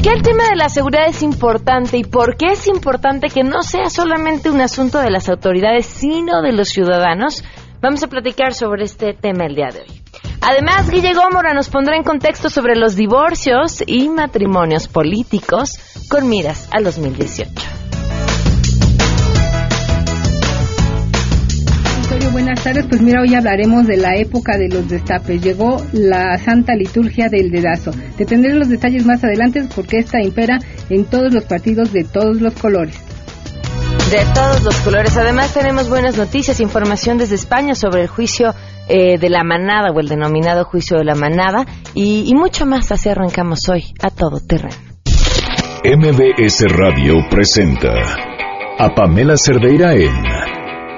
¿Por qué el tema de la seguridad es importante y por qué es importante que no sea solamente un asunto de las autoridades, sino de los ciudadanos? Vamos a platicar sobre este tema el día de hoy. Además, Guille Gómora nos pondrá en contexto sobre los divorcios y matrimonios políticos con miras al 2018. Buenas tardes. Pues mira, hoy hablaremos de la época de los destapes. Llegó la Santa Liturgia del Dedazo. Te tendré los detalles más adelante porque esta impera en todos los partidos de todos los colores. De todos los colores. Además tenemos buenas noticias, información desde España sobre el juicio eh, de la manada o el denominado juicio de la manada y, y mucho más. Así arrancamos hoy a todo terreno. MBS Radio presenta a Pamela Cerdeira en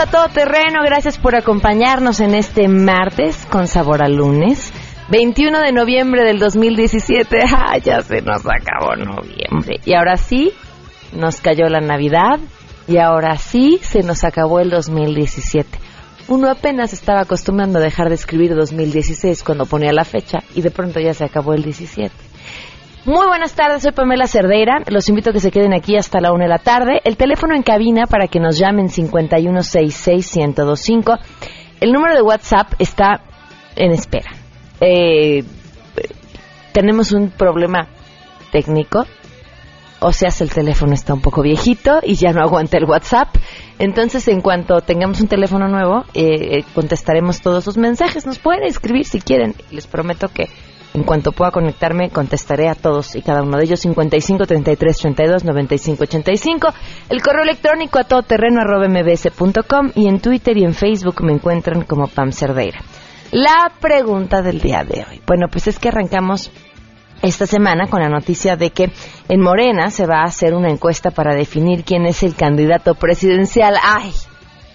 A todo terreno, gracias por acompañarnos en este martes con sabor a lunes. 21 de noviembre del 2017, ah, ya se nos acabó noviembre. Y ahora sí, nos cayó la Navidad y ahora sí se nos acabó el 2017. Uno apenas estaba acostumbrando a dejar de escribir 2016 cuando ponía la fecha y de pronto ya se acabó el 17. Muy buenas tardes, soy Pamela Cerdeira. Los invito a que se queden aquí hasta la una de la tarde. El teléfono en cabina para que nos llamen 5166125. El número de WhatsApp está en espera. Eh, tenemos un problema técnico. O sea, el teléfono está un poco viejito y ya no aguanta el WhatsApp. Entonces, en cuanto tengamos un teléfono nuevo, eh, eh, contestaremos todos sus mensajes. Nos pueden escribir si quieren. Les prometo que en cuanto pueda conectarme, contestaré a todos y cada uno de ellos. 55 33 32 95 85. El correo electrónico a todoterreno mbs.com y en Twitter y en Facebook me encuentran como Pam Cerdeira. La pregunta del día de hoy. Bueno, pues es que arrancamos esta semana con la noticia de que en Morena se va a hacer una encuesta para definir quién es el candidato presidencial. ¡Ay!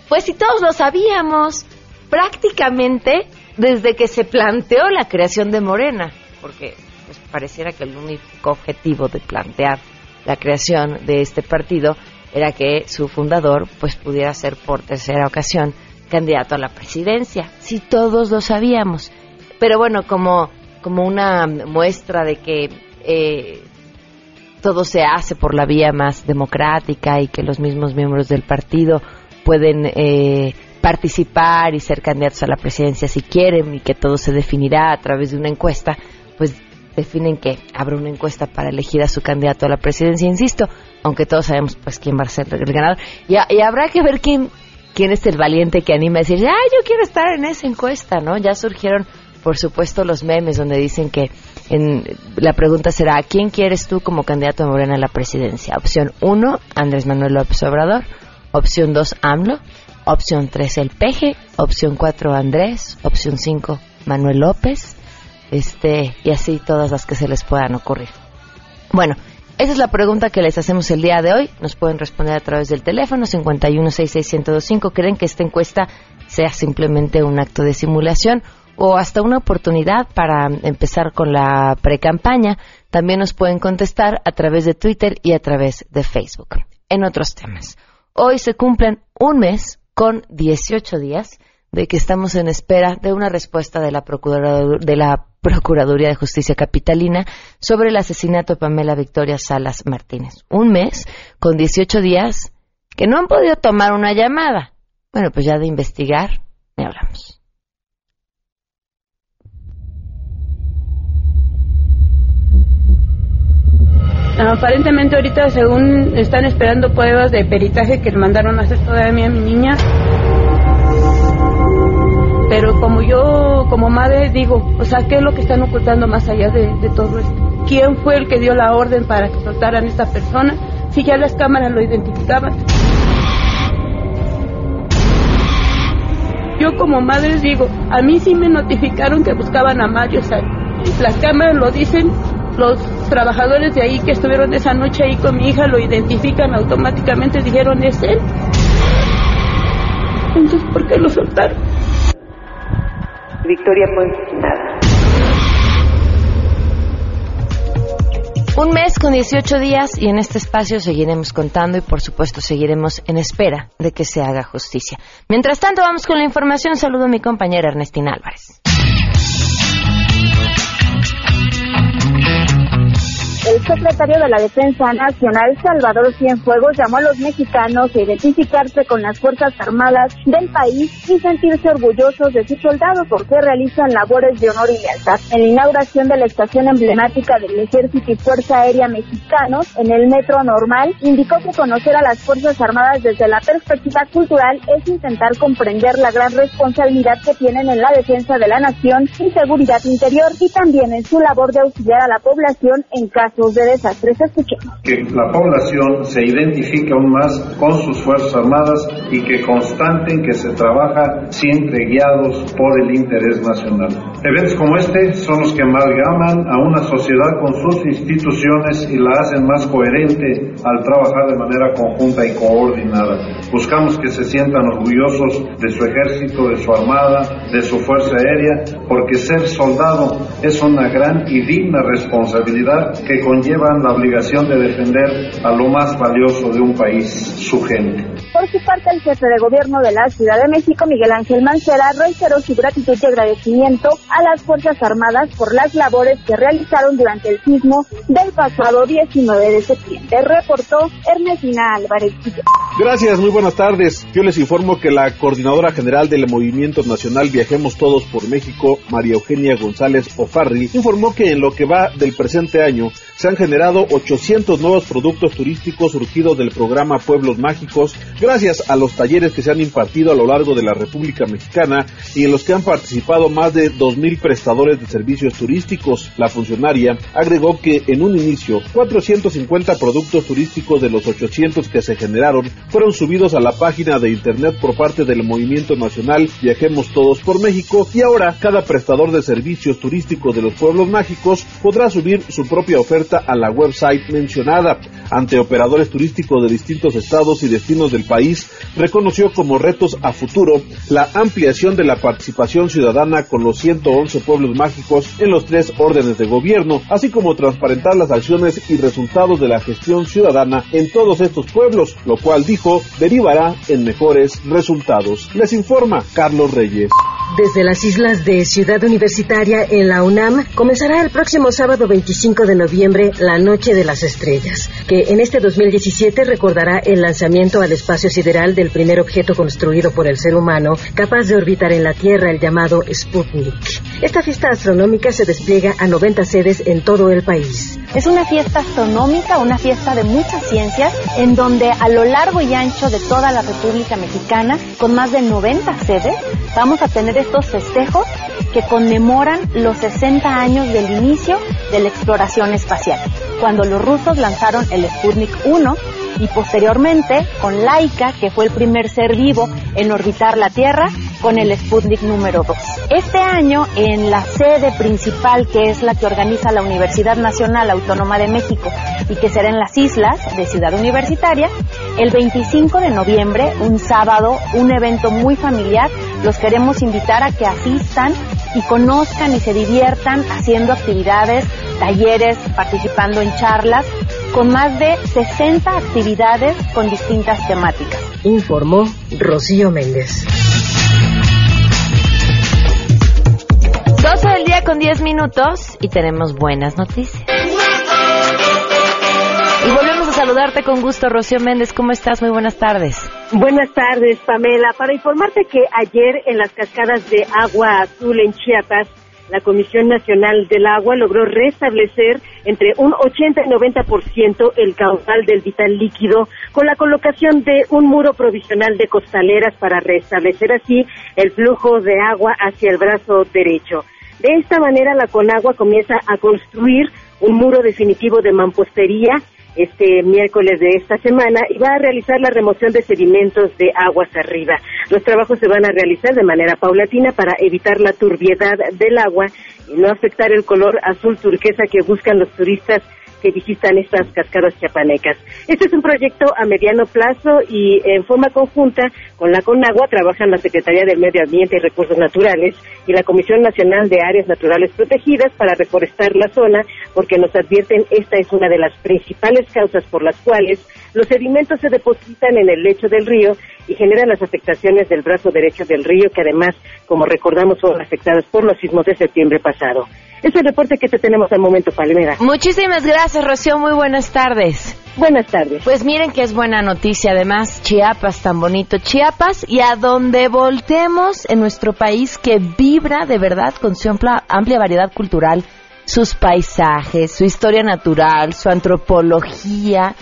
Pues si todos lo sabíamos, prácticamente desde que se planteó la creación de Morena, porque pues, pareciera que el único objetivo de plantear la creación de este partido era que su fundador pues pudiera ser por tercera ocasión candidato a la presidencia. Si todos lo sabíamos. Pero bueno, como, como una muestra de que eh, todo se hace por la vía más democrática y que los mismos miembros del partido pueden eh, participar y ser candidatos a la presidencia si quieren y que todo se definirá a través de una encuesta, pues definen que habrá una encuesta para elegir a su candidato a la presidencia, insisto, aunque todos sabemos pues quién va a ser el ganador. Y, habrá que ver quién, quién es el valiente que anima a decir, ah, yo quiero estar en esa encuesta, ¿no? Ya surgieron, por supuesto, los memes donde dicen que en, la pregunta será, ¿quién quieres tú como candidato de Morena a la presidencia? Opción 1, Andrés Manuel López Obrador. Opción 2, AMLO. Opción 3, el Peje. Opción 4, Andrés. Opción 5, Manuel López. Este, y así todas las que se les puedan ocurrir. Bueno, esa es la pregunta que les hacemos el día de hoy. Nos pueden responder a través del teléfono 5166125. ¿Creen que esta encuesta sea simplemente un acto de simulación o hasta una oportunidad para empezar con la precampaña? También nos pueden contestar a través de Twitter y a través de Facebook. En otros temas. Hoy se cumplen un mes con 18 días de que estamos en espera de una respuesta de la, de la Procuraduría de Justicia Capitalina sobre el asesinato de Pamela Victoria Salas Martínez. Un mes con 18 días que no han podido tomar una llamada. Bueno, pues ya de investigar, me hablamos. Aparentemente ahorita según están esperando pruebas de peritaje que le mandaron a hacer todavía a mi niña. Pero como yo, como madre, digo, o sea, ¿qué es lo que están ocultando más allá de, todo esto? ¿Quién fue el que dio la orden para que soltaran a esta persona? Si ya las cámaras lo identificaban. Yo como madre digo, a mí sí me notificaron que buscaban a Mario, o sea, las cámaras lo dicen, los trabajadores de ahí que estuvieron esa noche ahí con mi hija lo identifican automáticamente, dijeron es él. Entonces, ¿por qué lo soltaron? Victoria pues nada. Un mes con 18 días y en este espacio seguiremos contando y por supuesto seguiremos en espera de que se haga justicia. Mientras tanto vamos con la información. Saludo a mi compañera Ernestina Álvarez. El secretario de la Defensa Nacional, Salvador Cienfuegos, llamó a los mexicanos a identificarse con las Fuerzas Armadas del país y sentirse orgullosos de sus soldados porque realizan labores de honor y lealtad. En la inauguración de la estación emblemática del Ejército y Fuerza Aérea Mexicanos en el Metro Normal, indicó que conocer a las Fuerzas Armadas desde la perspectiva cultural es intentar comprender la gran responsabilidad que tienen en la defensa de la nación y seguridad interior y también en su labor de auxiliar a la población en caso Que la población se identifique aún más con sus Fuerzas Armadas y que constaten que se trabaja siempre guiados por el interés nacional. Eventos como este son los que amalgaman a una sociedad con sus instituciones y la hacen más coherente al trabajar de manera conjunta y coordinada. Buscamos que se sientan orgullosos de su ejército, de su armada, de su fuerza aérea, porque ser soldado es una gran y digna responsabilidad que conllevan la obligación de defender a lo más valioso de un país, su gente. Por su parte, el jefe de gobierno de la Ciudad de México, Miguel Ángel Mancera, reiteró su gratitud y agradecimiento a las Fuerzas Armadas por las labores que realizaron durante el sismo del pasado 19 de septiembre. Reportó Ernestina Álvarez. Gracias, muy buenas tardes. Yo les informo que la coordinadora general del Movimiento Nacional Viajemos Todos por México, María Eugenia González Ofarri, informó que en lo que va del presente año se han generado 800 nuevos productos turísticos surgidos del programa Pueblos Mágicos, gracias a los talleres que se han impartido a lo largo de la República Mexicana y en los que han participado más de 2.000 prestadores de servicios turísticos. La funcionaria agregó que en un inicio 450 productos turísticos de los 800 que se generaron fueron subidos a la página de internet por parte del Movimiento Nacional Viajemos Todos por México y ahora cada prestador de servicios turísticos de los pueblos mágicos podrá subir su propia oferta a la website mencionada. Ante operadores turísticos de distintos estados y destinos del país, reconoció como retos a futuro la ampliación de la participación ciudadana con los 111 pueblos mágicos en los tres órdenes de gobierno, así como transparentar las acciones y resultados de la gestión ciudadana en todos estos pueblos, lo cual dijo derivará en mejores resultados. Les informa Carlos Reyes. Desde las islas de Ciudad Universitaria en la UNAM comenzará el próximo sábado 25 de noviembre la Noche de las Estrellas, que en este 2017 recordará el lanzamiento al espacio sideral del primer objeto construido por el ser humano capaz de orbitar en la Tierra, el llamado Sputnik. Esta fiesta astronómica se despliega a 90 sedes en todo el país. Es una fiesta astronómica, una fiesta de muchas ciencias, en donde a lo largo y ancho de toda la República Mexicana, con más de 90 sedes, vamos a tener estos festejos que conmemoran los 60 años del inicio de la exploración espacial, cuando los rusos lanzaron el Sputnik 1 y posteriormente con Laika, que fue el primer ser vivo en orbitar la Tierra, con el Sputnik número 2. Este año, en la sede principal, que es la que organiza la Universidad Nacional Autónoma de México y que será en las islas de Ciudad Universitaria, el 25 de noviembre, un sábado, un evento muy familiar, los queremos invitar a que asistan y conozcan y se diviertan haciendo actividades, talleres, participando en charlas, con más de 60 actividades con distintas temáticas. Informó Rocío Méndez. Con 10 minutos y tenemos buenas noticias. Y volvemos a saludarte con gusto, Rocío Méndez. ¿Cómo estás? Muy buenas tardes. Buenas tardes, Pamela. Para informarte que ayer en las cascadas de agua azul en Chiapas, la Comisión Nacional del Agua logró restablecer entre un 80 y 90% el caudal del vital líquido con la colocación de un muro provisional de costaleras para restablecer así el flujo de agua hacia el brazo derecho. De esta manera, la Conagua comienza a construir un muro definitivo de mampostería este miércoles de esta semana y va a realizar la remoción de sedimentos de aguas arriba. Los trabajos se van a realizar de manera paulatina para evitar la turbiedad del agua y no afectar el color azul turquesa que buscan los turistas que visitan estas cascadas chiapanecas. Este es un proyecto a mediano plazo y en forma conjunta con la CONAGUA trabajan la Secretaría del Medio Ambiente y Recursos Naturales y la Comisión Nacional de Áreas Naturales Protegidas para reforestar la zona porque nos advierten esta es una de las principales causas por las cuales los sedimentos se depositan en el lecho del río y generan las afectaciones del brazo derecho del río que además, como recordamos, fueron afectadas por los sismos de septiembre pasado. Es el reporte que te tenemos al momento, Palmera. Muchísimas gracias, Rocío. Muy buenas tardes. Buenas tardes. Pues miren que es buena noticia, además, Chiapas, tan bonito. Chiapas y a donde voltemos en nuestro país que vibra de verdad con su amplia, amplia variedad cultural, sus paisajes, su historia natural, su antropología.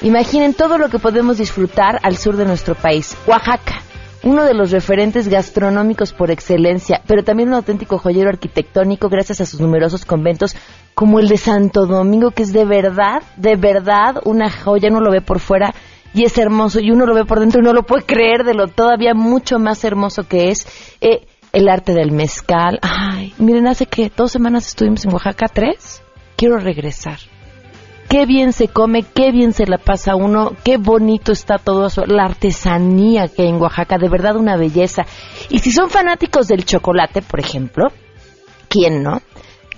Imaginen todo lo que podemos disfrutar al sur de nuestro país, Oaxaca uno de los referentes gastronómicos por excelencia, pero también un auténtico joyero arquitectónico gracias a sus numerosos conventos, como el de Santo Domingo, que es de verdad, de verdad una joya, uno lo ve por fuera y es hermoso, y uno lo ve por dentro y no lo puede creer de lo todavía mucho más hermoso que es. Eh, el arte del mezcal. Ay, miren, hace que dos semanas estuvimos en Oaxaca, tres. Quiero regresar qué bien se come, qué bien se la pasa uno, qué bonito está todo eso, la artesanía que hay en Oaxaca, de verdad una belleza. Y si son fanáticos del chocolate, por ejemplo, ¿quién no?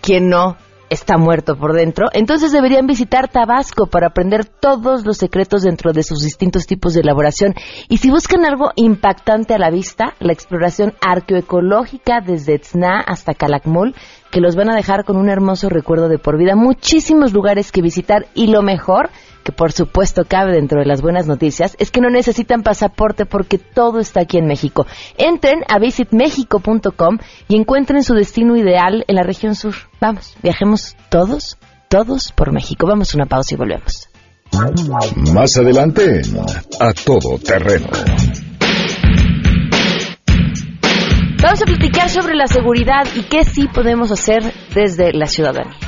¿Quién no? está muerto por dentro, entonces deberían visitar Tabasco para aprender todos los secretos dentro de sus distintos tipos de elaboración. Y si buscan algo impactante a la vista, la exploración arqueoecológica desde Tzna hasta Calakmul que los van a dejar con un hermoso recuerdo de por vida. Muchísimos lugares que visitar y lo mejor, que por supuesto cabe dentro de las buenas noticias, es que no necesitan pasaporte porque todo está aquí en México. Entren a visitmexico.com y encuentren su destino ideal en la región sur. Vamos, viajemos todos, todos por México. Vamos a una pausa y volvemos. Más adelante, a todo terreno. Vamos a platicar sobre la seguridad y qué sí podemos hacer desde la ciudadanía.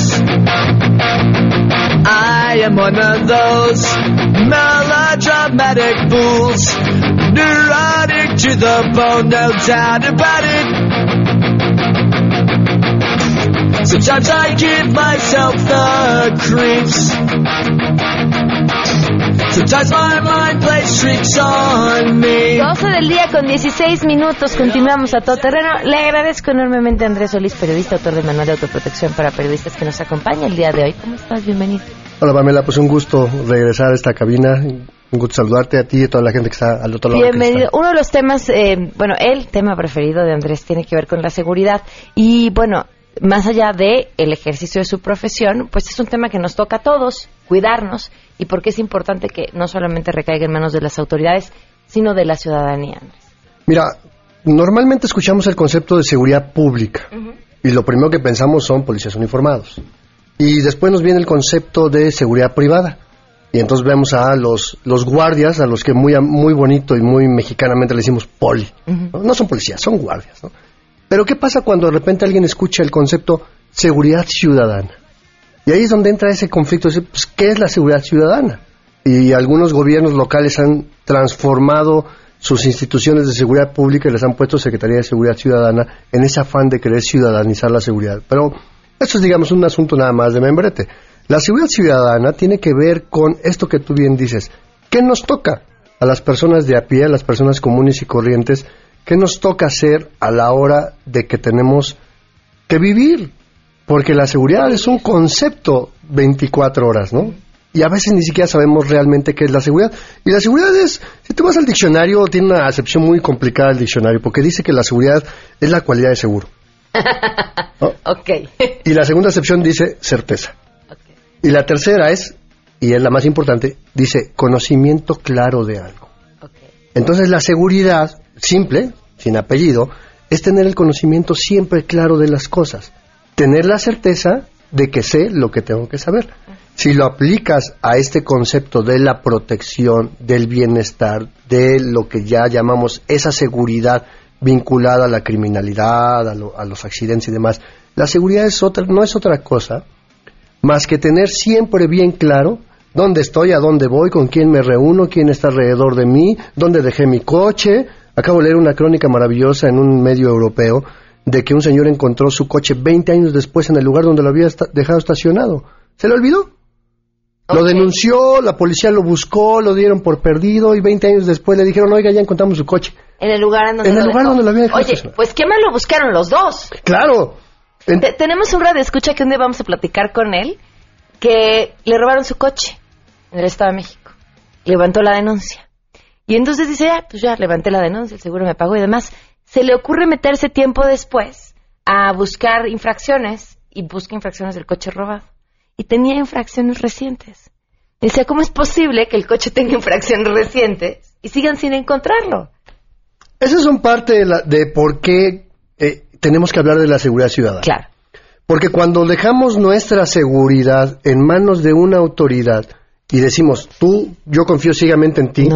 I am one of those melodramatic fools, neurotic to the bone, no doubt about it. Sometimes I give myself the creeps. Sometimes my mind plays tricks on me. 12 del día con 16 minutos. Continuamos a todo terreno. Le agradezco enormemente a Andrés Solís, periodista, autor de Manual de Autoprotección para Periodistas, que nos acompaña el día de hoy. ¿Cómo estás? Bienvenido. Hola, Pamela. Pues un gusto regresar a esta cabina. Un gusto saludarte a ti y a toda la gente que está al otro lado. Bienvenido. Uno de los temas, eh, bueno, el tema preferido de Andrés tiene que ver con la seguridad. Y bueno, más allá de el ejercicio de su profesión, pues es un tema que nos toca a todos, cuidarnos y porque es importante que no solamente recaiga en manos de las autoridades, sino de la ciudadanía. Mira, normalmente escuchamos el concepto de seguridad pública y lo primero que pensamos son policías uniformados. Y después nos viene el concepto de seguridad privada. Y entonces vemos a los, los guardias, a los que muy, muy bonito y muy mexicanamente le decimos poli. ¿no? son policías, son guardias. Pero ¿qué pasa cuando de repente alguien escucha el concepto seguridad ciudadana? Y ahí es donde entra ese conflicto, pues, ¿qué es la seguridad ciudadana? Y algunos gobiernos locales han transformado sus instituciones de seguridad pública y les han puesto Secretaría de Seguridad Ciudadana en ese afán de querer ciudadanizar la seguridad. Pero eso es, digamos, un asunto nada más de membrete. La seguridad ciudadana tiene que ver con esto que tú bien dices. ¿Qué nos toca a las personas de a pie, a las personas comunes y corrientes? ¿Qué nos toca hacer a la hora de que tenemos que vivir? Porque la seguridad es un concepto 24 horas, ¿no? Y a veces ni siquiera sabemos realmente qué es la seguridad. Y la seguridad es, si tú vas al diccionario, tiene una acepción muy complicada el diccionario, porque dice que la seguridad es la cualidad de seguro. Ok. Y la segunda excepción dice certeza. Y la tercera es, y es la más importante, dice conocimiento claro de algo. Entonces la seguridad, simple, sin apellido, es tener el conocimiento siempre claro de las cosas. Tener la certeza de que sé lo que tengo que saber. Si lo aplicas a este concepto de la protección, del bienestar, de lo que ya llamamos esa seguridad vinculada a la criminalidad, a, los accidentes y demás, la seguridad es otra, no es otra cosa más que tener siempre bien claro dónde estoy, a dónde voy, con quién me reúno, quién está alrededor de mí, dónde dejé mi coche. Acabo de leer una crónica maravillosa en un medio europeo de que un señor encontró su coche 20 años después en el lugar donde lo había dejado estacionado. ¿Se le olvidó? Lo denunció, la policía lo buscó, lo dieron por perdido y 20 años después le dijeron, oiga, ya encontramos su coche. En el lugar, en donde, en el lugar donde lo había dejado. Oye, pues qué mal lo buscaron los dos. Claro. Tenemos un radio escucha que un día vamos a platicar con él, que le robaron su coche en el Estado de México. Levantó la denuncia. Y entonces dice, ah, pues ya levanté la denuncia, el seguro me pagó y demás se le ocurre meterse tiempo después a buscar infracciones y busca infracciones del coche robado. Y tenía infracciones recientes. Decía, ¿cómo es posible que el coche tenga infracciones recientes y sigan sin encontrarlo? Esa es un parte de, la, de por qué eh, tenemos que hablar de la seguridad ciudadana. Claro. Porque cuando dejamos nuestra seguridad en manos de una autoridad y decimos, tú, yo confío ciegamente en ti,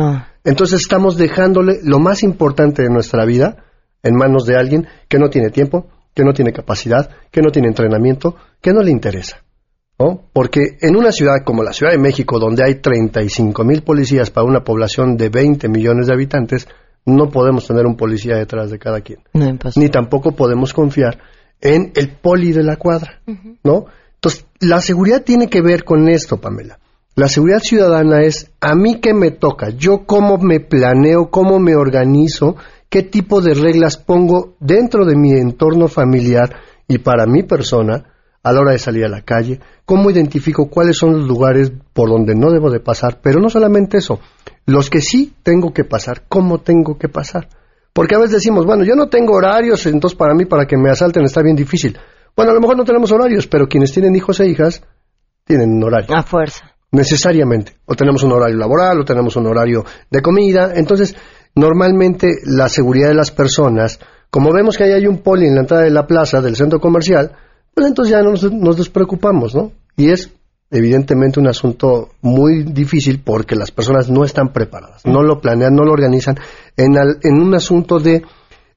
entonces estamos dejándole lo más importante de nuestra vida en manos de alguien que no tiene tiempo, que no tiene capacidad, que no tiene entrenamiento, que no le interesa. ¿no? Porque en una ciudad como la Ciudad de México, donde hay 35 mil policías para una población de 20 millones de habitantes, no podemos tener un policía detrás de cada quien. Ni tampoco podemos confiar en el poli de la cuadra, ¿no? Entonces, la seguridad tiene que ver con esto, Pamela. La seguridad ciudadana es a mí que me toca, yo cómo me planeo, cómo me organizo qué tipo de reglas pongo dentro de mi entorno familiar y para mi persona a la hora de salir a la calle, cómo identifico cuáles son los lugares por donde no debo de pasar, pero no solamente eso, los que sí tengo que pasar, cómo tengo que pasar. Porque a veces decimos, bueno, yo no tengo horarios, entonces para mí, para que me asalten está bien difícil. Bueno, a lo mejor no tenemos horarios, pero quienes tienen hijos e hijas tienen un horario. A fuerza. Necesariamente. O tenemos un horario laboral, o tenemos un horario de comida. Entonces, normalmente la seguridad de las personas, como vemos que ahí hay un poli en la entrada de la plaza del centro comercial, pues entonces ya nos, nos despreocupamos, ¿no? Y es evidentemente un asunto muy difícil porque las personas no están preparadas, no lo planean, no lo organizan en, en un asunto de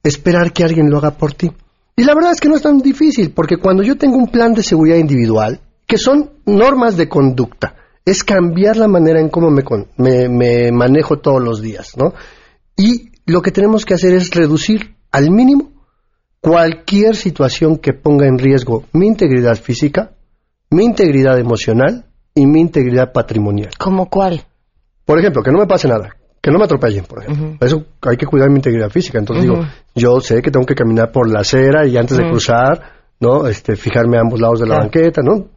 esperar que alguien lo haga por ti. Y la verdad es que no es tan difícil, porque cuando yo tengo un plan de seguridad individual, que son normas de conducta, es cambiar la manera en cómo me, me, me manejo todos los días, ¿no? Y lo que tenemos que hacer es reducir al mínimo cualquier situación que ponga en riesgo mi integridad física, mi integridad emocional y mi integridad patrimonial. ¿Cómo cuál? Por ejemplo, que no me pase nada, que no me atropellen, por ejemplo. Eso hay que cuidar mi integridad física. Entonces digo, yo sé que tengo que caminar por la acera y antes de cruzar, ¿no? Este, fijarme a ambos lados de la banqueta, ¿no?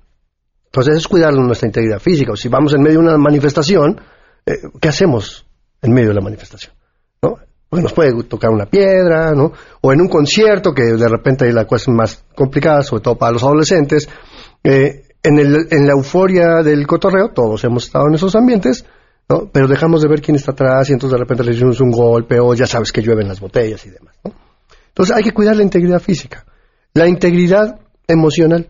Entonces es cuidar nuestra integridad física. O si vamos en medio de una manifestación, eh, ¿qué hacemos en medio de la manifestación? porque nos puede tocar una piedra, ¿no? O en un concierto, que de repente hay la cosa más complicada, sobre todo para los adolescentes, eh, en, el, en la euforia del cotorreo, todos hemos estado en esos ambientes, ¿no? Pero dejamos de ver quién está atrás y entonces de repente le hicimos un golpe o ya sabes que llueven las botellas y demás, ¿no? Entonces hay que cuidar la integridad física, la integridad emocional.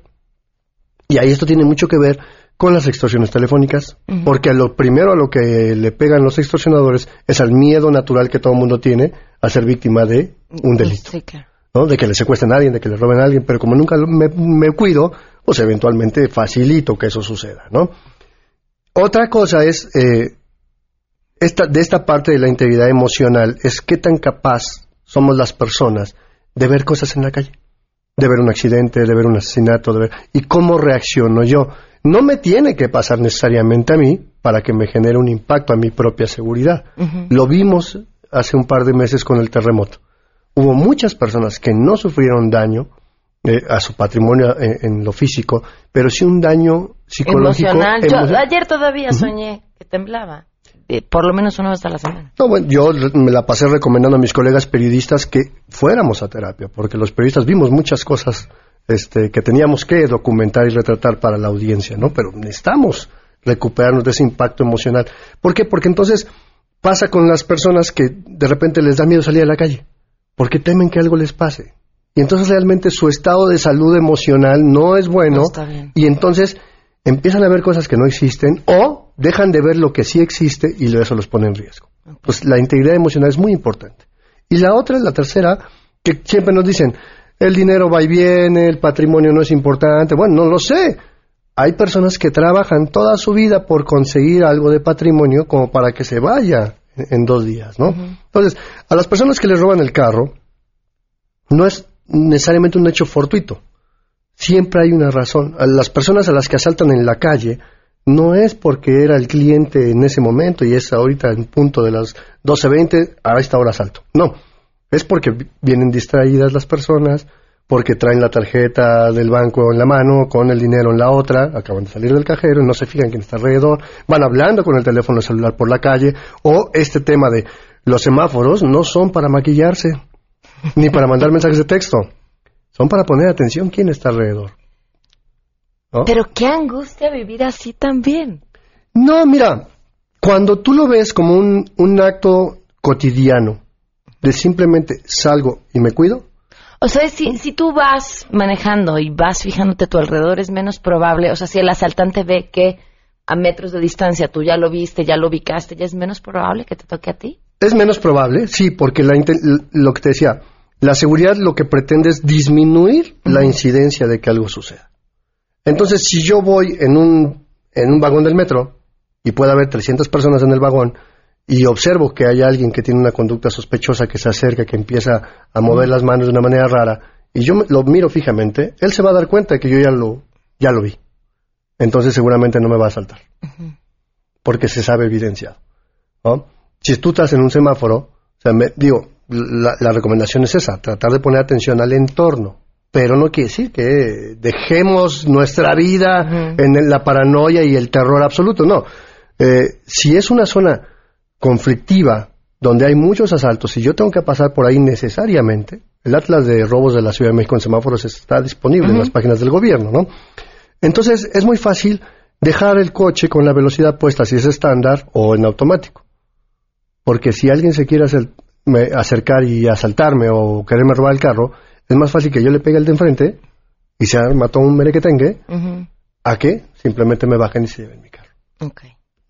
Y ahí esto tiene mucho que ver con las extorsiones telefónicas, porque a lo primero a lo que le pegan los extorsionadores es al miedo natural que todo el mundo tiene a ser víctima de un delito. ¿no? De que le secuestren a alguien, de que le roben a alguien, pero como nunca me, cuido, pues eventualmente facilito que eso suceda, ¿no? Otra cosa es, eh, esta, de esta parte de la integridad emocional, es qué tan capaz somos las personas de ver cosas en la calle, de ver un accidente, de ver un asesinato, de ver, y cómo reacciono yo no me tiene que pasar necesariamente a mí para que me genere un impacto a mi propia seguridad. Lo vimos hace un par de meses con el terremoto. Hubo muchas personas que no sufrieron daño eh, a su patrimonio eh, en, lo físico, pero sí un daño psicológico. Emocional. Yo ayer todavía soñé que temblaba. Eh, por lo menos una vez a la semana. No, bueno, yo me la pasé recomendando a mis colegas periodistas que fuéramos a terapia, porque los periodistas vimos muchas cosas este, que teníamos que documentar y retratar para la audiencia, ¿no? Pero necesitamos recuperarnos de ese impacto emocional. ¿Por qué? Porque entonces pasa con las personas que de repente les da miedo salir a la calle, porque temen que algo les pase. Y entonces realmente su estado de salud emocional no es bueno. y entonces empiezan a ver cosas que no existen o dejan de ver lo que sí existe y eso los pone en riesgo. Pues la integridad emocional es muy importante. Y la otra, la tercera, que siempre nos dicen, el dinero va y viene, el patrimonio no es importante. Bueno, no lo sé. Hay personas que trabajan toda su vida por conseguir algo de patrimonio como para que se vaya en, dos días, ¿no? Entonces, a las personas que les roban el carro, no es necesariamente un hecho fortuito. Siempre hay una razón. A las personas a las que asaltan en la calle no es porque era el cliente en ese momento y es ahorita en punto de las 12.20, a esta hora asalto. No, es porque vienen distraídas las personas, porque traen la tarjeta del banco en la mano, con el dinero en la otra, acaban de salir del cajero, no se fijan quién está alrededor, van hablando con el teléfono celular por la calle, o este tema de los semáforos no son para maquillarse, ni para mandar mensajes de texto. Son para poner atención quién está alrededor. Pero qué angustia vivir así también. No, mira, cuando tú lo ves como un, un acto cotidiano, de simplemente salgo y me cuido. O sea, si, si tú vas manejando y vas fijándote a tu alrededor, es menos probable, o sea, si el asaltante ve que a metros de distancia tú ya lo viste, ya lo ubicaste, ya es menos probable que te toque a ti. Es menos probable, sí, porque la, lo que te decía, la seguridad lo que pretende es disminuir la incidencia de que algo suceda. Entonces, si yo voy en un, en un vagón del metro y puede haber 300 personas en el vagón y observo que hay alguien que tiene una conducta sospechosa, que se acerca, que empieza a mover las manos de una manera rara, y yo lo miro fijamente, él se va a dar cuenta de que yo ya lo, ya lo vi. Entonces seguramente no me va a saltar. Porque se sabe evidenciado. Si tú estás en un semáforo, o sea, me, digo, la, recomendación es esa, tratar de poner atención al entorno. Pero no quiere decir que dejemos nuestra vida en la paranoia y el terror absoluto. No. Eh, si es una zona conflictiva donde hay muchos asaltos y yo tengo que pasar por ahí necesariamente, el Atlas de robos de la Ciudad de México en semáforos está disponible en las páginas del gobierno, ¿no? Entonces es muy fácil dejar el coche con la velocidad puesta si es estándar o en automático. Porque si alguien se quiere hacer, acercar y asaltarme o quererme robar el carro, es más fácil que yo le pegue al de enfrente y se mató un merequetengue a que simplemente me bajen y se lleven mi carro.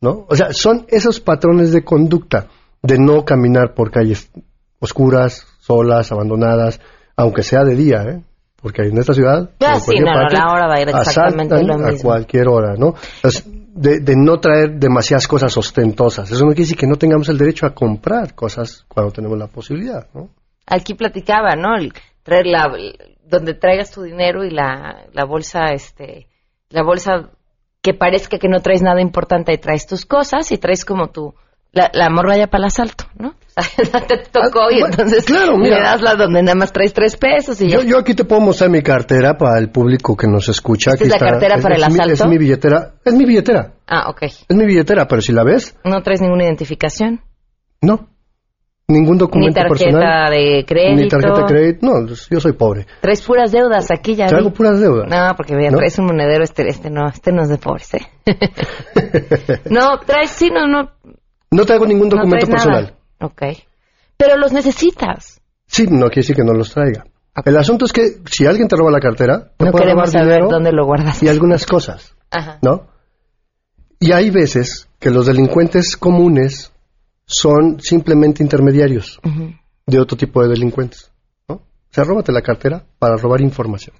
¿No? O sea, son esos patrones de conducta de no caminar por calles oscuras, solas, abandonadas, aunque sea de día, ¿eh? Porque en esta ciudad, ya, sí, no, la hora va a ir exactamente lo mismo. a cualquier hora, ¿no? de, no traer demasiadas cosas ostentosas. Eso no quiere decir que no tengamos el derecho a comprar cosas cuando tenemos la posibilidad, ¿no? Aquí platicaba, ¿no? Traer la, donde traigas tu dinero y la, la bolsa, este, la bolsa que parezca que no traes nada importante y traes tus cosas y traes como tu, la, la morralla para el asalto, ¿no? te tocó y ah, entonces claro, le das la donde nada más traes tres pesos y yo, yo, aquí te puedo mostrar mi cartera para el público que nos escucha. ¿Es la cartera para el asalto? es mi billetera. Es mi billetera. Ah, ok. Es mi billetera, pero si la ves... ¿No traes ninguna identificación? No. Ningún documento personal. Ni tarjeta de crédito. Ni tarjeta de crédito. No, yo soy pobre. Traes puras deudas aquí ya. Traigo puras deudas. No, porque ¿No? traes un monedero, este, este no, este no es de pobres, ¿eh? no, traes, sí, no, no. No traigo ningún documento personal. Ok. Pero los necesitas. Sí, no quiere decir que no los traiga. El asunto es que si alguien te roba la cartera, no queremos saber dónde lo guardas. Y algunas cosas, Ajá. ¿no? Y hay veces que los delincuentes comunes son simplemente intermediarios de otro tipo de delincuentes, ¿no? O sea, róbate la cartera para robar información.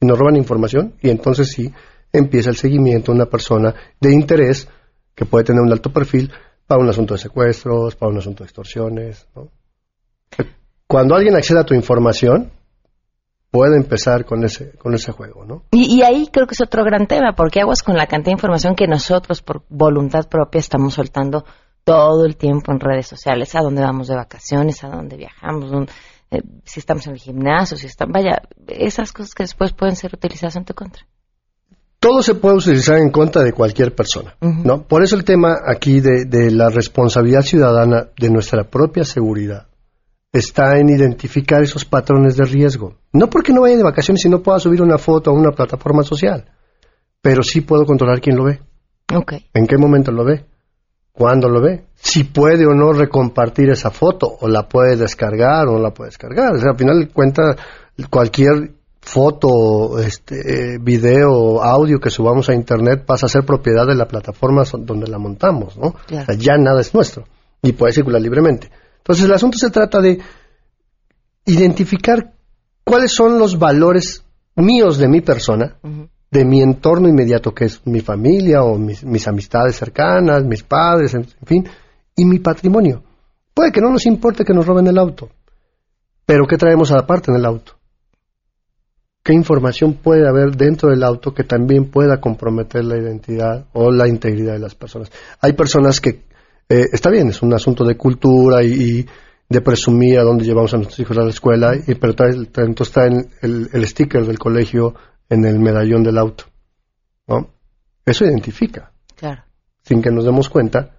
Y nos roban información y entonces sí empieza el seguimiento de una persona de interés que puede tener un alto perfil para un asunto de secuestros, para un asunto de extorsiones. ¿no? Cuando alguien accede a tu información, puede empezar con ese, con ese juego, ¿no? Y, ahí creo que es otro gran tema, porque aguas con la cantidad de información que nosotros, por voluntad propia, estamos soltando todo el tiempo en redes sociales, a dónde vamos de vacaciones, a dónde viajamos, eh, si estamos en el gimnasio, si están, vaya, esas cosas que después pueden ser utilizadas en tu contra todo se puede utilizar en contra de cualquier persona, ¿no? Por eso el tema aquí de, la responsabilidad ciudadana de nuestra propia seguridad está en identificar esos patrones de riesgo. No porque no vaya de vacaciones y no pueda subir una foto a una plataforma social, pero sí puedo controlar quién lo ve. Okay. ¿En qué momento lo ve? ¿Cuándo lo ve? Si puede o no recompartir esa foto, o la puede descargar o no la puede descargar. O sea, al final cuenta cualquier foto, este, video, audio que subamos a internet pasa a ser propiedad de la plataforma donde la montamos, ¿no? ya nada es nuestro y puede circular libremente. Entonces el asunto se trata de identificar cuáles son los valores míos de mi persona, de mi entorno inmediato, que es mi familia o mis, mis amistades cercanas, mis padres, en fin, y mi patrimonio. Puede que no nos importe que nos roben el auto, pero ¿qué traemos aparte en el auto? qué información puede haber dentro del auto que también pueda comprometer la identidad o la integridad de las personas. Hay personas que, eh, está bien, es un asunto de cultura y, de presumir a dónde llevamos a nuestros hijos a la escuela, y, pero entonces está en el, sticker del colegio en el medallón del auto. ¿no? Eso identifica, claro. sin que nos demos cuenta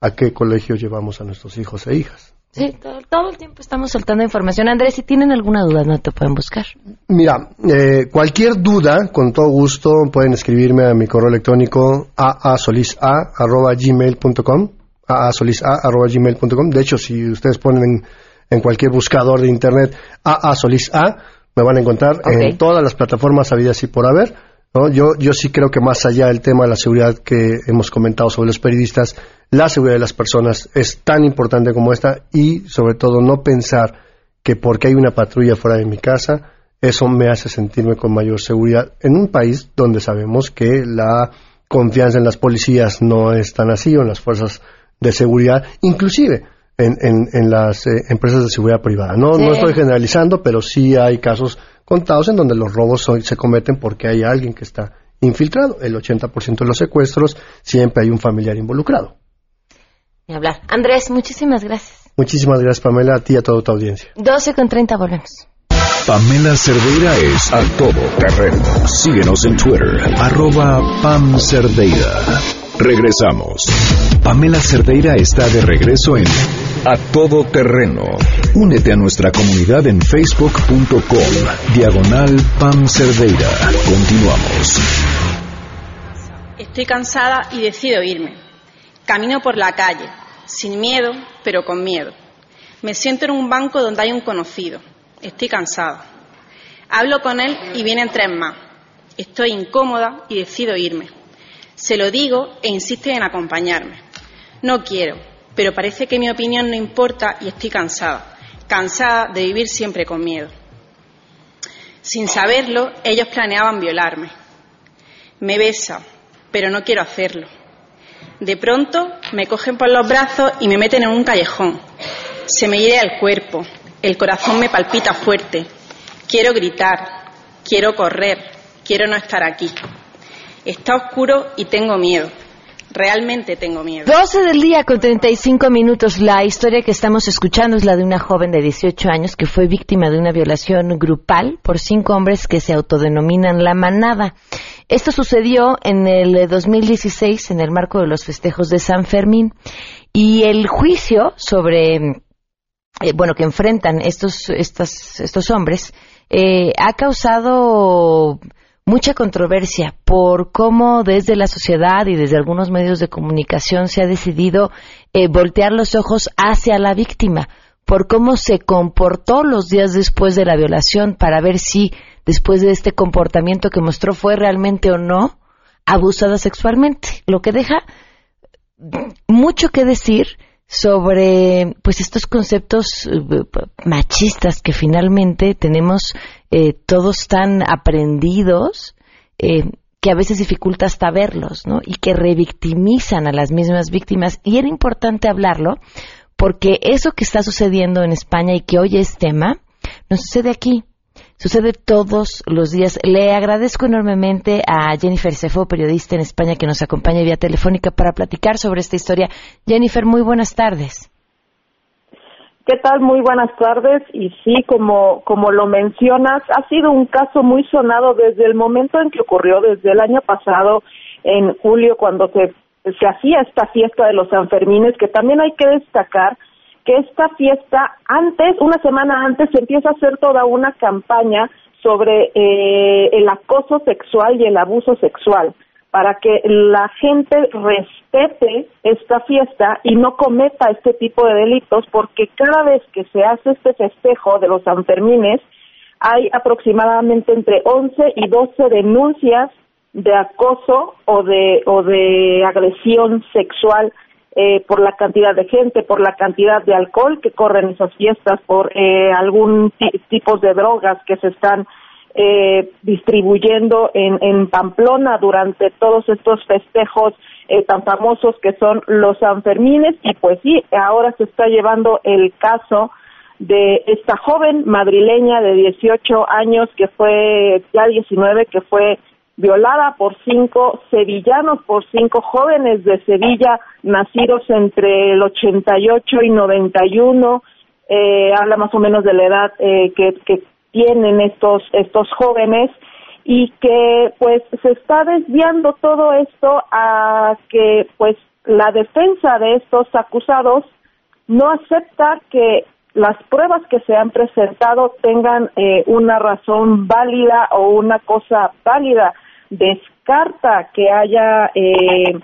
a qué colegio llevamos a nuestros hijos e hijas. Sí, todo, el tiempo estamos soltando información. Andrés, si tienen alguna duda, no te pueden buscar. Mira, eh, cualquier duda, con todo gusto, pueden escribirme a mi correo electrónico aasolisa.gmail.com aasolisa.gmail.com De hecho, si ustedes ponen en, cualquier buscador de internet aasolisa, me van a encontrar en todas las plataformas habidas y por haber. Yo, yo sí creo que más allá del tema de la seguridad que hemos comentado sobre los periodistas, la seguridad de las personas es tan importante como esta y sobre todo no pensar que porque hay una patrulla fuera de mi casa, eso me hace sentirme con mayor seguridad en un país donde sabemos que la confianza en las policías no es tan así o en las fuerzas de seguridad, inclusive en, en, las eh, empresas de seguridad privada. No, no estoy generalizando, pero sí hay casos contados en donde los robos se cometen porque hay alguien que está infiltrado. El 80% de los secuestros siempre hay un familiar involucrado. Y hablar. Andrés, muchísimas gracias. Muchísimas gracias, Pamela, a ti y a toda tu audiencia. 12 con 30, volvemos. Pamela Cerdeira es a todo terreno. Síguenos en Twitter, arroba Pam Cerdeira. Regresamos. Pamela Cerdeira está de regreso en A Todo Terreno. Únete a nuestra comunidad en facebook.com. Diagonal Pam Cerdeira. Continuamos. Estoy cansada y decido irme. Camino por la calle, sin miedo, pero con miedo. Me siento en un banco donde hay un conocido. Estoy cansada. Hablo con él y vienen tres más. Estoy incómoda y decido irme. Se lo digo e insiste en acompañarme. No quiero, pero parece que mi opinión no importa y estoy cansada, cansada de vivir siempre con miedo. Sin saberlo, ellos planeaban violarme. Me besa, pero no quiero hacerlo. De pronto me cogen por los brazos y me meten en un callejón. Se me hiere el cuerpo, el corazón me palpita fuerte. Quiero gritar, quiero correr, quiero no estar aquí. Está oscuro y tengo miedo. Realmente tengo miedo. 12 del día con 35 minutos. La historia que estamos escuchando es la de una joven de 18 años que fue víctima de una violación grupal por cinco hombres que se autodenominan la manada. Esto sucedió en el 2016 en el marco de los festejos de San Fermín y el juicio sobre, eh, bueno, que enfrentan estos, estos hombres eh, ha causado mucha controversia por cómo desde la sociedad y desde algunos medios de comunicación se ha decidido eh, voltear los ojos hacia la víctima, por cómo se comportó los días después de la violación para ver si después de este comportamiento que mostró fue realmente o no abusada sexualmente, lo que deja mucho que decir sobre pues estos conceptos eh, machistas que finalmente tenemos eh, todos tan aprendidos eh, que a veces dificulta hasta verlos, ¿no? Y que revictimizan a las mismas víctimas. Y era importante hablarlo porque eso que está sucediendo en España y que hoy es tema, no sucede aquí. Sucede todos los días. Le agradezco enormemente a Jennifer Sefo, periodista en España, que nos acompaña vía telefónica para platicar sobre esta historia. Jennifer, muy buenas tardes. ¿Qué tal? Muy buenas tardes. Y sí, como, como lo mencionas, ha sido un caso muy sonado desde el momento en que ocurrió, desde el año pasado, en julio, cuando se, se hacía esta fiesta de los Sanfermines, que también hay que destacar que esta fiesta antes, una semana antes, se empieza a hacer toda una campaña sobre eh, el acoso sexual y el abuso sexual para que la gente respete esta fiesta y no cometa este tipo de delitos, porque cada vez que se hace este festejo de los Sanfermines, hay aproximadamente entre 11 y 12 denuncias de acoso o de, o de agresión sexual eh, por la cantidad de gente, por la cantidad de alcohol que corren esas fiestas, por eh, algún tipo de drogas que se están eh, distribuyendo en, en, Pamplona durante todos estos festejos eh, tan famosos que son los Sanfermines. Y pues sí, ahora se está llevando el caso de esta joven madrileña de 18 años que fue ya 19 que fue violada por cinco sevillanos, por cinco jóvenes de Sevilla nacidos entre el 88 y 91 eh, habla más o menos de la edad eh, que, tienen estos estos jóvenes y que pues se está desviando todo esto a que pues la defensa de estos acusados no acepta que las pruebas que se han presentado tengan eh, una razón válida o una cosa válida descarta que haya eh,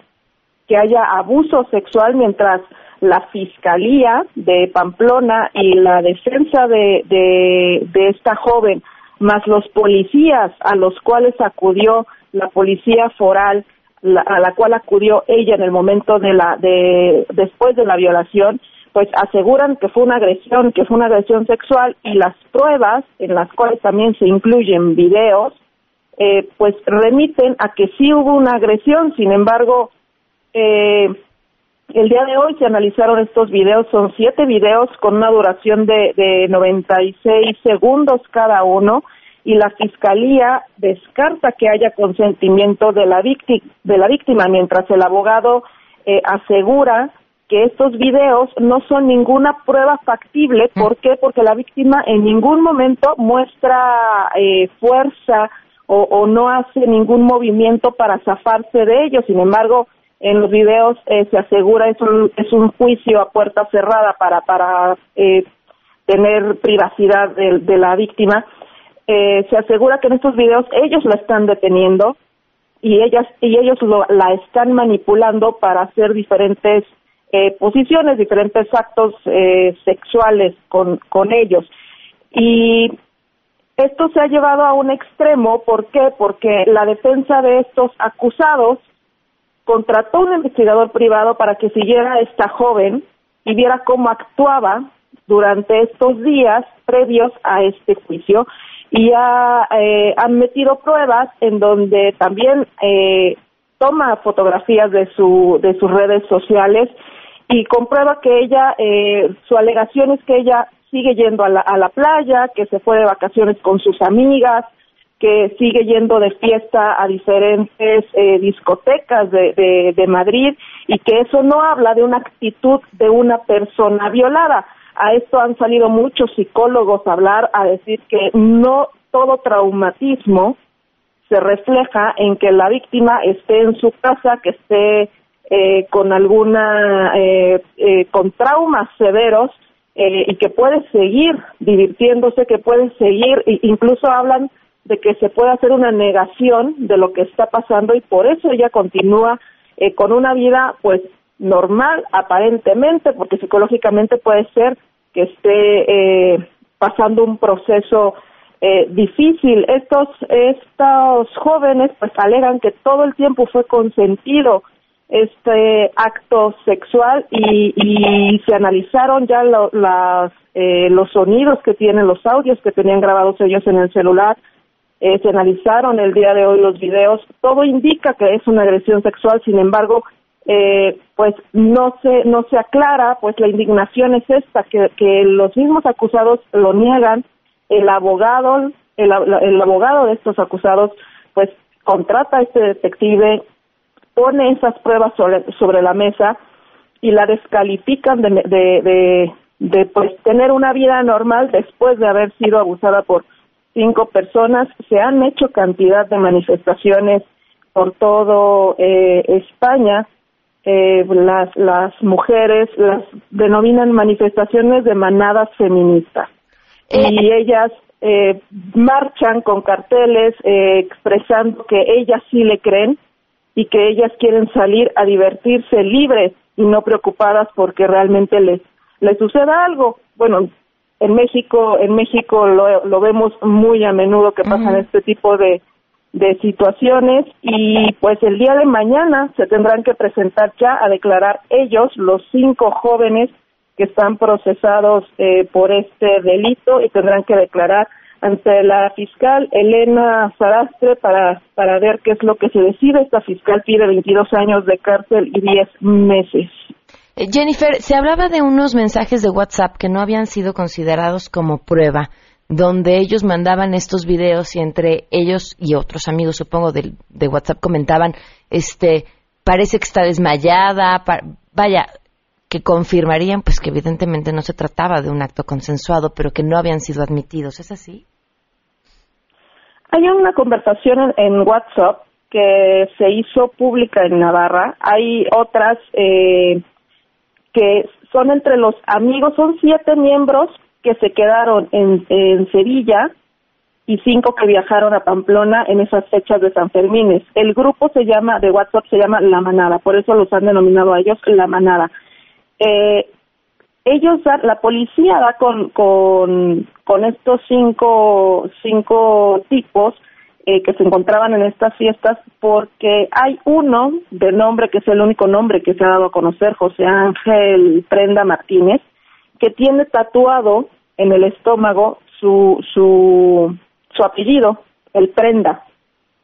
que haya abuso sexual mientras la Fiscalía de Pamplona y la defensa de, de, esta joven, más los policías a los cuales acudió la policía foral, a la cual acudió ella en el momento de la, de, después de la violación, pues aseguran que fue una agresión, que fue una agresión sexual y las pruebas, en las cuales también se incluyen videos, eh, pues remiten a que sí hubo una agresión, sin embargo, eh, el día de hoy se analizaron estos videos, son siete videos con una duración de, de 96 segundos cada uno y la fiscalía descarta que haya consentimiento de la, víctima, de la víctima, mientras el abogado eh, asegura que estos videos no son ninguna prueba factible. Mm. ¿Por qué? Porque la víctima en ningún momento muestra eh, fuerza o, no hace ningún movimiento para zafarse de ellos. Sin embargo, en los videos eh, se asegura es un es un juicio a puerta cerrada para para eh, tener privacidad de, la víctima eh, se asegura que en estos videos ellos la están deteniendo y ellas y ellos la están manipulando para hacer diferentes posiciones diferentes actos sexuales con con ellos y esto se ha llevado a un extremo ¿por qué? porque la defensa de estos acusados contrató un investigador privado para que siguiera a esta joven y viera cómo actuaba durante estos días previos a este juicio y ha, eh, han metido pruebas en donde también eh, toma fotografías de su de sus redes sociales y comprueba que ella eh, su alegación es que ella sigue yendo a la, a la playa que se fue de vacaciones con sus amigas que sigue yendo de fiesta a diferentes eh, discotecas de, de, Madrid y que eso no habla de una actitud de una persona violada. A esto han salido muchos psicólogos a hablar, a decir que no todo traumatismo se refleja en que la víctima esté en su casa, que esté eh, con alguna, eh, con traumas severos y que puede seguir divirtiéndose, que puede seguir, incluso hablan de que se puede hacer una negación de lo que está pasando y por eso ella continúa eh, con una vida pues normal aparentemente porque psicológicamente puede ser que esté eh, pasando un proceso eh, difícil. Estos estos jóvenes pues alegan que todo el tiempo fue consentido este acto sexual y, y se analizaron ya las, los sonidos que tienen los audios que tenían grabados ellos en el celular. Eh, se analizaron el día de hoy los videos, todo indica que es una agresión sexual, sin embargo, eh, pues no se no se aclara, pues la indignación es esta, que, que los mismos acusados lo niegan, el abogado, el, el abogado de estos acusados, pues contrata a este detective, pone esas pruebas sobre, sobre la mesa y la descalifican de, de, de pues tener una vida normal después de haber sido abusada por cinco personas. Se han hecho cantidad de manifestaciones por todo eh, España. Eh, las, las mujeres las denominan manifestaciones de manadas feministas y ellas eh, marchan con carteles eh, expresando que ellas sí le creen y que ellas quieren salir a divertirse libres y no preocupadas porque realmente les les suceda algo. Bueno, en México en México lo, lo vemos muy a menudo que pasan este tipo de de situaciones y pues el día de mañana se tendrán que presentar ya a declarar ellos, los cinco jóvenes que están procesados eh, por este delito y tendrán que declarar ante la fiscal Elena Sarastre para, para ver qué es lo que se decide. Esta fiscal pide 22 años de cárcel y 10 meses. Eh, Jennifer, se hablaba de unos mensajes de WhatsApp que no habían sido considerados como prueba donde ellos mandaban estos videos y entre ellos y otros amigos, supongo, de, de WhatsApp comentaban, este, parece que está desmayada, vaya, que confirmarían pues que evidentemente no se trataba de un acto consensuado, pero que no habían sido admitidos. ¿Es así? Hay una conversación en, WhatsApp que se hizo pública en Navarra. Hay otras eh, que son entre los amigos, son siete miembros que se quedaron en, Sevilla y cinco que viajaron a Pamplona en esas fechas de San Fermín. El grupo se llama, de WhatsApp se llama La Manada, por eso los han denominado a ellos La Manada. Eh, ellos, la policía da con, con, con estos cinco, cinco tipos eh, que se encontraban en estas fiestas porque hay uno de nombre que es el único nombre que se ha dado a conocer, José Ángel Prenda Martínez, que tiene tatuado en el estómago su, su, su apellido, el prenda,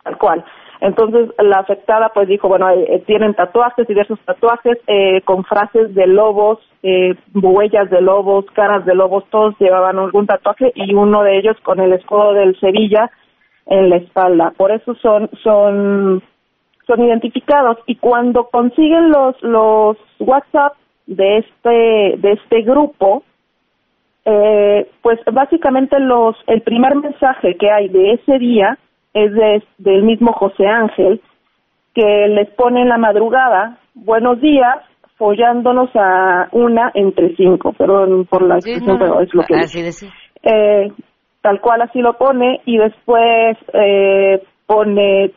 tal cual. Entonces la afectada pues dijo, bueno, eh, eh, tienen tatuajes, diversos tatuajes eh, con frases de lobos, eh, huellas de lobos, caras de lobos, todos llevaban algún tatuaje y uno de ellos con el escudo del Sevilla en la espalda. Por eso son, son, son identificados y cuando consiguen los, los WhatsApp de este, de este grupo, eh, pues básicamente los, el primer mensaje que hay de ese día es de, del mismo José Ángel, que les pone en la madrugada, buenos días, follándonos a una entre cinco, perdón por la expresión, pero es lo que así eh, tal cual así lo pone, y después eh, pone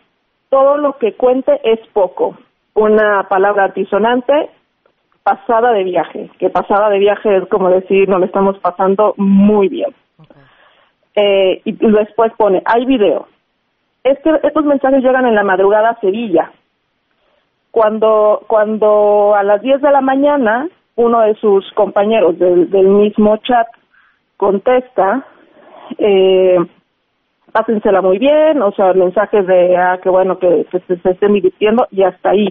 todo lo que cuente es poco, una palabra antisonante pasada de viaje, que pasada de viaje es como decir, no lo estamos pasando muy bien. Eh, y después pone, hay video. Este, estos mensajes llegan en la madrugada a Sevilla. Cuando, cuando a las 10 de la mañana uno de sus compañeros del, mismo chat contesta, eh, pásensela muy bien, o sea, mensajes de, ah, qué bueno que, que se, se estén divirtiendo y hasta ahí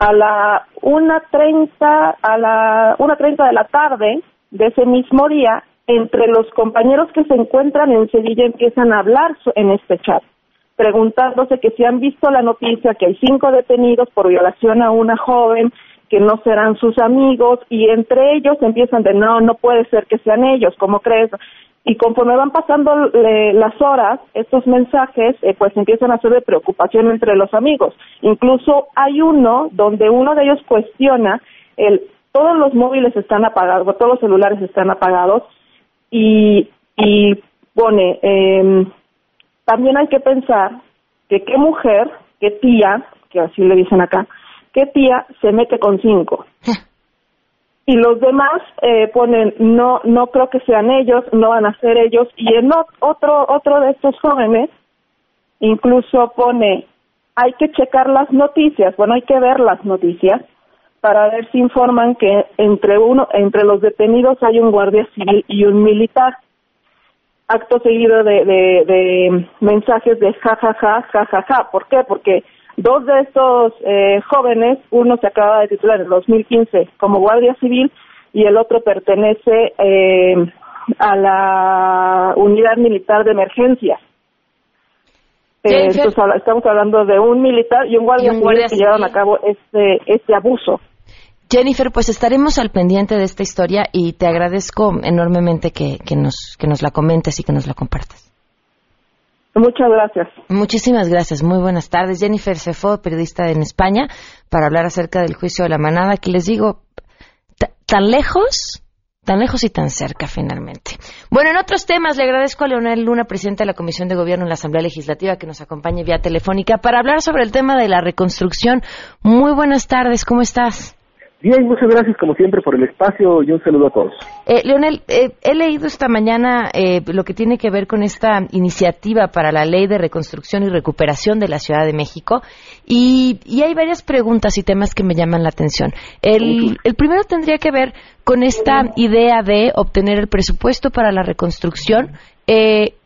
a la 1.30 a la 1.30 de la tarde de ese mismo día, entre los compañeros que se encuentran en Sevilla empiezan a hablar en este chat, preguntándose que si han visto la noticia que hay cinco detenidos por violación a una joven, que no serán sus amigos, y entre ellos empiezan de no, no puede ser que sean ellos, ¿cómo crees? y conforme van pasando eh, las horas, estos mensajes eh, pues empiezan a ser de preocupación entre los amigos. Incluso hay uno donde uno de ellos cuestiona el todos los móviles están apagados, todos los celulares están apagados y, y pone eh, también hay que pensar que qué mujer, qué tía, que así le dicen acá, qué tía se mete con cinco. y los demás eh, ponen no no creo que sean ellos no van a ser ellos y en otro otro de estos jóvenes incluso pone hay que checar las noticias bueno hay que ver las noticias para ver si informan que entre uno entre los detenidos hay un guardia civil y un militar acto seguido de, de, de mensajes de jajaja jajaja ¿por qué? porque Dos de estos eh, jóvenes, uno se acaba de titular en el 2015 como guardia civil y el otro pertenece eh, a la unidad militar de emergencia. Eh, entonces estamos hablando de un militar y un guardia, civil que llevaron a cabo este, este abuso. Jennifer, pues estaremos al pendiente de esta historia y te agradezco enormemente que, nos, que nos la comentes y que nos la compartas. Muchas gracias. Muchísimas gracias. Muy buenas tardes. Jennifer Cefo, periodista en España, para hablar acerca del juicio de la manada, que les digo, tan lejos, tan lejos y tan cerca finalmente. Bueno, en otros temas, le agradezco a Leonel Luna, presidente de la Comisión de Gobierno en la Asamblea Legislativa, que nos acompañe vía telefónica para hablar sobre el tema de la reconstrucción. Muy buenas tardes, ¿cómo estás? Bien, muchas gracias como siempre por el espacio y un saludo a todos. Eh, Leonel, eh, he leído esta mañana eh, lo que tiene que ver con esta iniciativa para la ley de reconstrucción y recuperación de la Ciudad de México y, hay varias preguntas y temas que me llaman la atención. El, el, primero tendría que ver con esta idea de obtener el presupuesto para la reconstrucción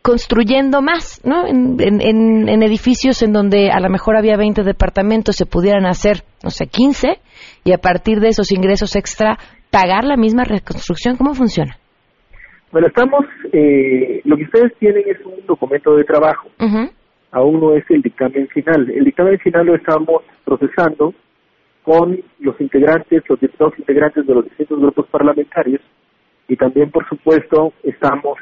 construyendo más, ¿no? En, en, en edificios en donde a lo mejor había 20 departamentos, se pudieran hacer, no sé, 15 y a partir de esos ingresos extra pagar la misma reconstrucción? ¿Cómo funciona? Bueno, estamos, eh, lo que ustedes tienen es un documento de trabajo, aún no es el dictamen final. El dictamen final lo estamos procesando con los integrantes, los diputados integrantes de los distintos grupos parlamentarios y también, por supuesto, estamos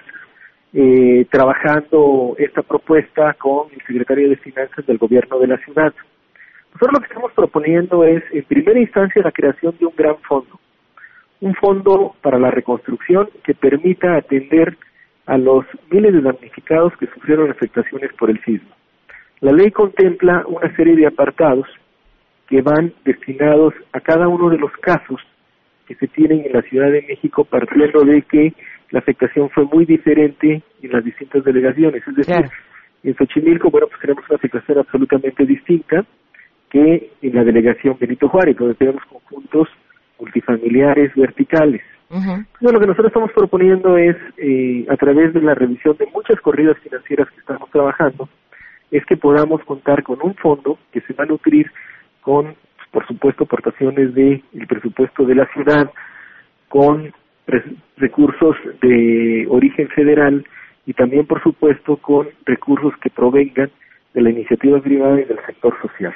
eh, trabajando esta propuesta con el secretario de Finanzas del Gobierno de la ciudad. Nosotros lo que estamos proponiendo es, en primera instancia, la creación de un gran fondo, un fondo para la reconstrucción que permita atender a los miles de damnificados que sufrieron afectaciones por el sismo. La ley contempla una serie de apartados que van destinados a cada uno de los casos que se tienen en la Ciudad de México partiendo de que la afectación fue muy diferente en las distintas delegaciones. Es decir, en Xochimilco, bueno, pues tenemos una afectación absolutamente distinta que en la delegación Benito Juárez, donde tenemos conjuntos multifamiliares verticales. lo que nosotros estamos proponiendo es, eh, a través de la revisión de muchas corridas financieras que estamos trabajando, es que podamos contar con un fondo que se va a nutrir con, por supuesto, aportaciones del presupuesto de la ciudad, con recursos de origen federal y también, por supuesto, con recursos que provengan de la iniciativa privada y del sector social.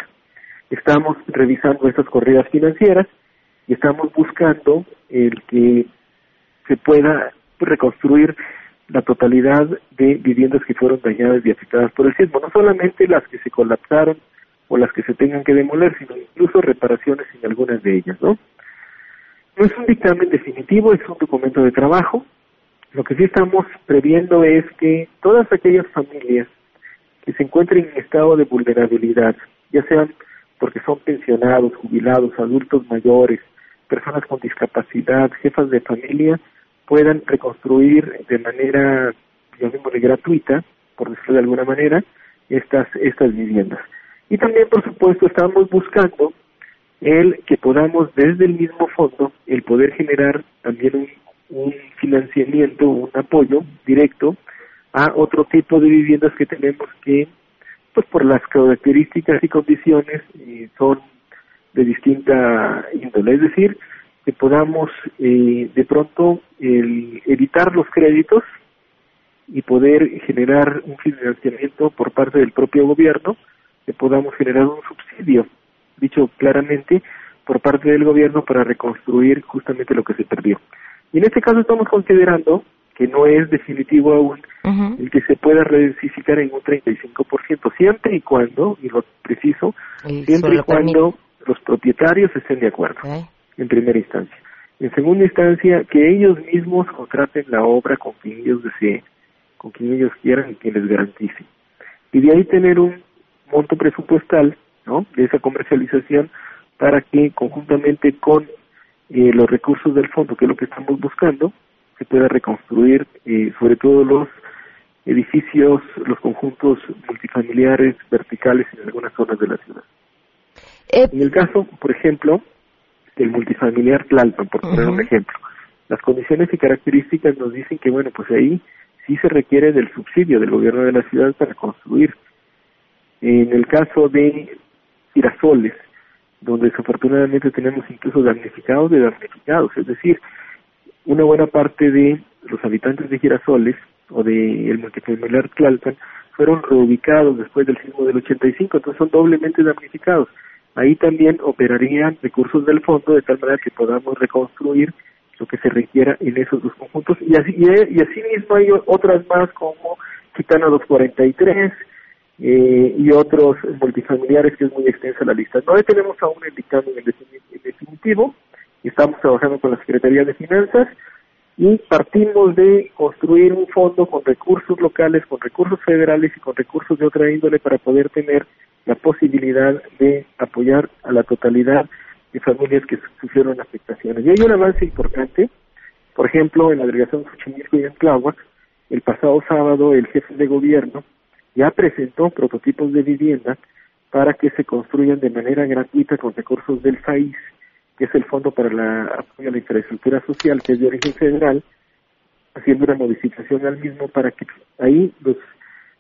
Estamos revisando estas corridas financieras y estamos buscando el que se pueda reconstruir la totalidad de viviendas que fueron dañadas y afectadas por el sismo, no solamente las que se colapsaron o las que se tengan que demoler, sino incluso reparaciones en algunas de ellas, ¿no? No es un dictamen definitivo, es un documento de trabajo. Lo que sí estamos previendo es que todas aquellas familias que se encuentren en estado de vulnerabilidad, ya sean porque son pensionados, jubilados, adultos mayores, personas con discapacidad, jefas de familia, puedan reconstruir de manera, llamémosle gratuita, por decirlo de alguna manera, estas, estas viviendas. Y también, por supuesto, estamos buscando el que podamos desde el mismo fondo, el poder generar también un, un financiamiento, un apoyo directo a otro tipo de viviendas que tenemos que pues por las características y condiciones eh, son de distinta índole, es decir, que podamos eh, de pronto evitar los créditos y poder generar un financiamiento por parte del propio gobierno, que podamos generar un subsidio, dicho claramente, por parte del gobierno para reconstruir justamente lo que se perdió. Y en este caso estamos considerando que no es definitivo aún el que se pueda redensificar en un 35%, siempre y cuando, y lo preciso, siempre y cuando los propietarios estén de acuerdo, en primera instancia. En segunda instancia, que ellos mismos contraten la obra con quien ellos deseen, con quien ellos quieran y que les garanticen. Y de ahí tener un monto presupuestal, ¿no?, de esa comercialización para que conjuntamente con eh, los recursos del fondo, que es lo que estamos buscando, se pueda reconstruir eh, sobre todo los edificios, los conjuntos multifamiliares verticales en algunas zonas de la ciudad. Eh, en el caso, por ejemplo, del multifamiliar Tlalpan, por poner un ejemplo, las condiciones y características nos dicen que, bueno, pues ahí sí se requiere del subsidio del gobierno de la ciudad para construir. En el caso de girasoles, donde desafortunadamente tenemos incluso damnificados de damnificados, es decir, una buena parte de los habitantes de Girasoles o de el multifamiliar Tlalpan fueron reubicados después del sismo del 85, entonces son doblemente damnificados. ahí también operarían recursos del fondo de tal manera que podamos reconstruir lo que se requiera en esos dos conjuntos y así y, así mismo hay otras más como Gitana 243 eh, y otros multifamiliares que es muy extensa la lista. No tenemos aún el dictamen en definitivo, estamos trabajando con la Secretaría de Finanzas y partimos de construir un fondo con recursos locales, con recursos federales y con recursos de otra índole para poder tener la posibilidad de apoyar a la totalidad de familias que sufrieron afectaciones. Y hay un avance importante, por ejemplo, en la delegación de Xochimilco y en el pasado sábado el jefe de gobierno ya presentó prototipos de vivienda para que se construyan de manera gratuita con recursos del país que es el Fondo para la Apoyo a la Infraestructura Social, que es de origen federal, haciendo una modificación al mismo para que ahí los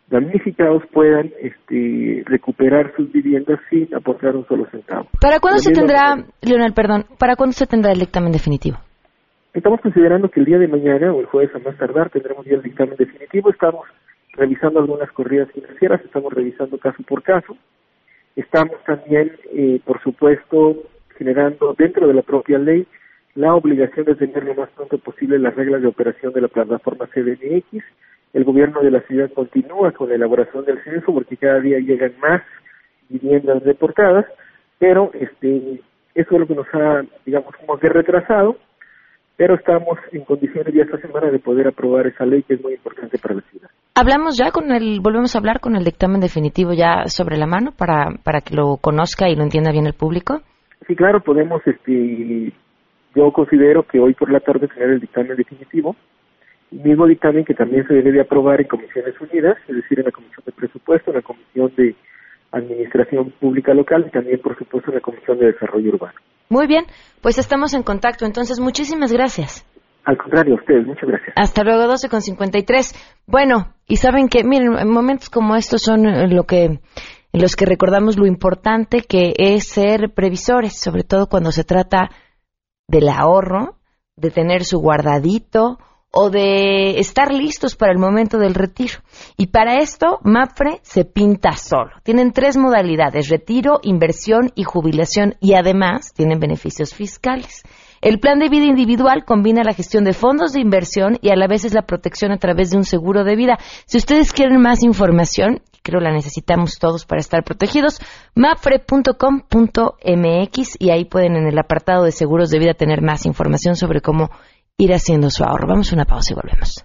damnificados puedan este, recuperar sus viviendas sin aportar un solo centavo. ¿Para cuándo se tendrá, Leonel, perdón, para cuándo se tendrá el dictamen definitivo? Estamos considerando que el día de mañana o el jueves a más tardar tendremos ya el dictamen definitivo. Estamos revisando algunas corridas financieras, estamos revisando caso por caso. Estamos también, eh, por supuesto, generando dentro de la propia ley la obligación de tener lo más pronto posible las reglas de operación de la plataforma CDMX. El gobierno de la ciudad continúa con la elaboración del censo porque cada día llegan más viviendas deportadas, pero este eso es lo que nos ha, digamos, como que retrasado, pero estamos en condiciones ya esta semana de poder aprobar esa ley que es muy importante para la ciudad. Hablamos ya con el, volvemos a hablar con el dictamen definitivo ya sobre la mano para, para que lo conozca y lo entienda bien el público. Sí, claro, podemos, este, yo considero que hoy por la tarde tener el dictamen definitivo, mismo dictamen que también se debe de aprobar en Comisiones Unidas, es decir, en la Comisión de Presupuesto, en la Comisión de Administración Pública Local y también, por supuesto, en la Comisión de Desarrollo Urbano. Muy bien, pues estamos en contacto. Entonces, muchísimas gracias. Al contrario, a ustedes, muchas gracias. Hasta luego, 12 con 53. Bueno, y saben que, miren, en momentos como estos son eh, lo que en los que recordamos lo importante que es ser previsores, sobre todo cuando se trata del ahorro, de tener su guardadito o de estar listos para el momento del retiro. Y para esto, MAPFRE se pinta solo. Tienen tres modalidades, retiro, inversión y jubilación, y además tienen beneficios fiscales. El plan de vida individual combina la gestión de fondos de inversión y a la vez es la protección a través de un seguro de vida. Si ustedes quieren más información, creo la necesitamos todos para estar protegidos. mafre.com.mx y ahí pueden en el apartado de seguros de vida tener más información sobre cómo ir haciendo su ahorro. Vamos a una pausa y volvemos.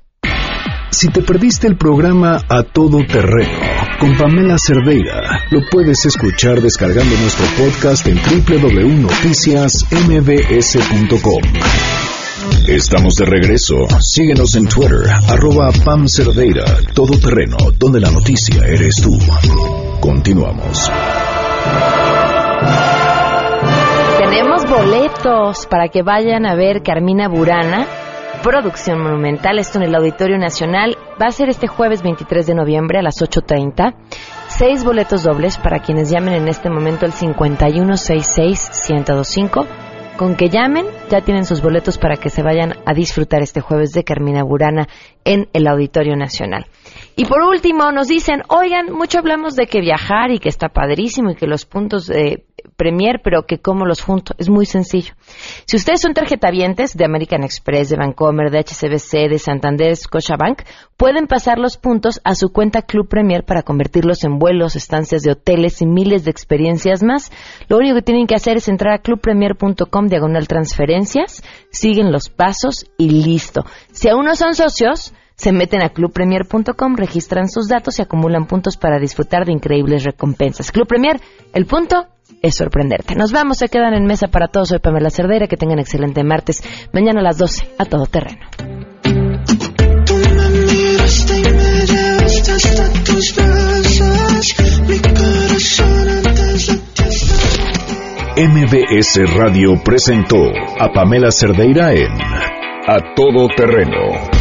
Si te perdiste el programa A Todo Terreno con Pamela Cerdeira, lo puedes escuchar descargando nuestro podcast en www.noticiasmbs.com. Estamos de regreso. Síguenos en Twitter, arroba Pam Cerdeira, todo terreno, donde la noticia eres tú. Continuamos. Tenemos boletos para que vayan a ver Carmina Burana, producción monumental, esto en el Auditorio Nacional. Va a ser este jueves 23 de noviembre a las 8.30. Seis boletos dobles para quienes llamen en este momento el 5166-1025 con que llamen, ya tienen sus boletos para que se vayan a disfrutar este jueves de Carmina Burana en el Auditorio Nacional. Y por último, nos dicen, oigan, mucho hablamos de que viajar y que está padrísimo y que los puntos de Premier, pero que cómo los junto. Es muy sencillo. Si ustedes son tarjetavientes de American Express, de Vancomer, de HCBC, de Santander, Scotiabank, pueden pasar los puntos a su cuenta Club Premier para convertirlos en vuelos, estancias de hoteles y miles de experiencias más. Lo único que tienen que hacer es entrar a clubpremier.com diagonal transferencias, siguen los pasos y listo. Si aún no son socios, se meten a clubpremier.com, registran sus datos y acumulan puntos para disfrutar de increíbles recompensas. Club Premier, el punto es sorprenderte. Nos vamos, se quedan en mesa para todos. Soy Pamela Cerdera, que tengan excelente martes. Mañana a las 12, a todo terreno. MBS Radio presentó a Pamela Cerdeira en A Todo Terreno.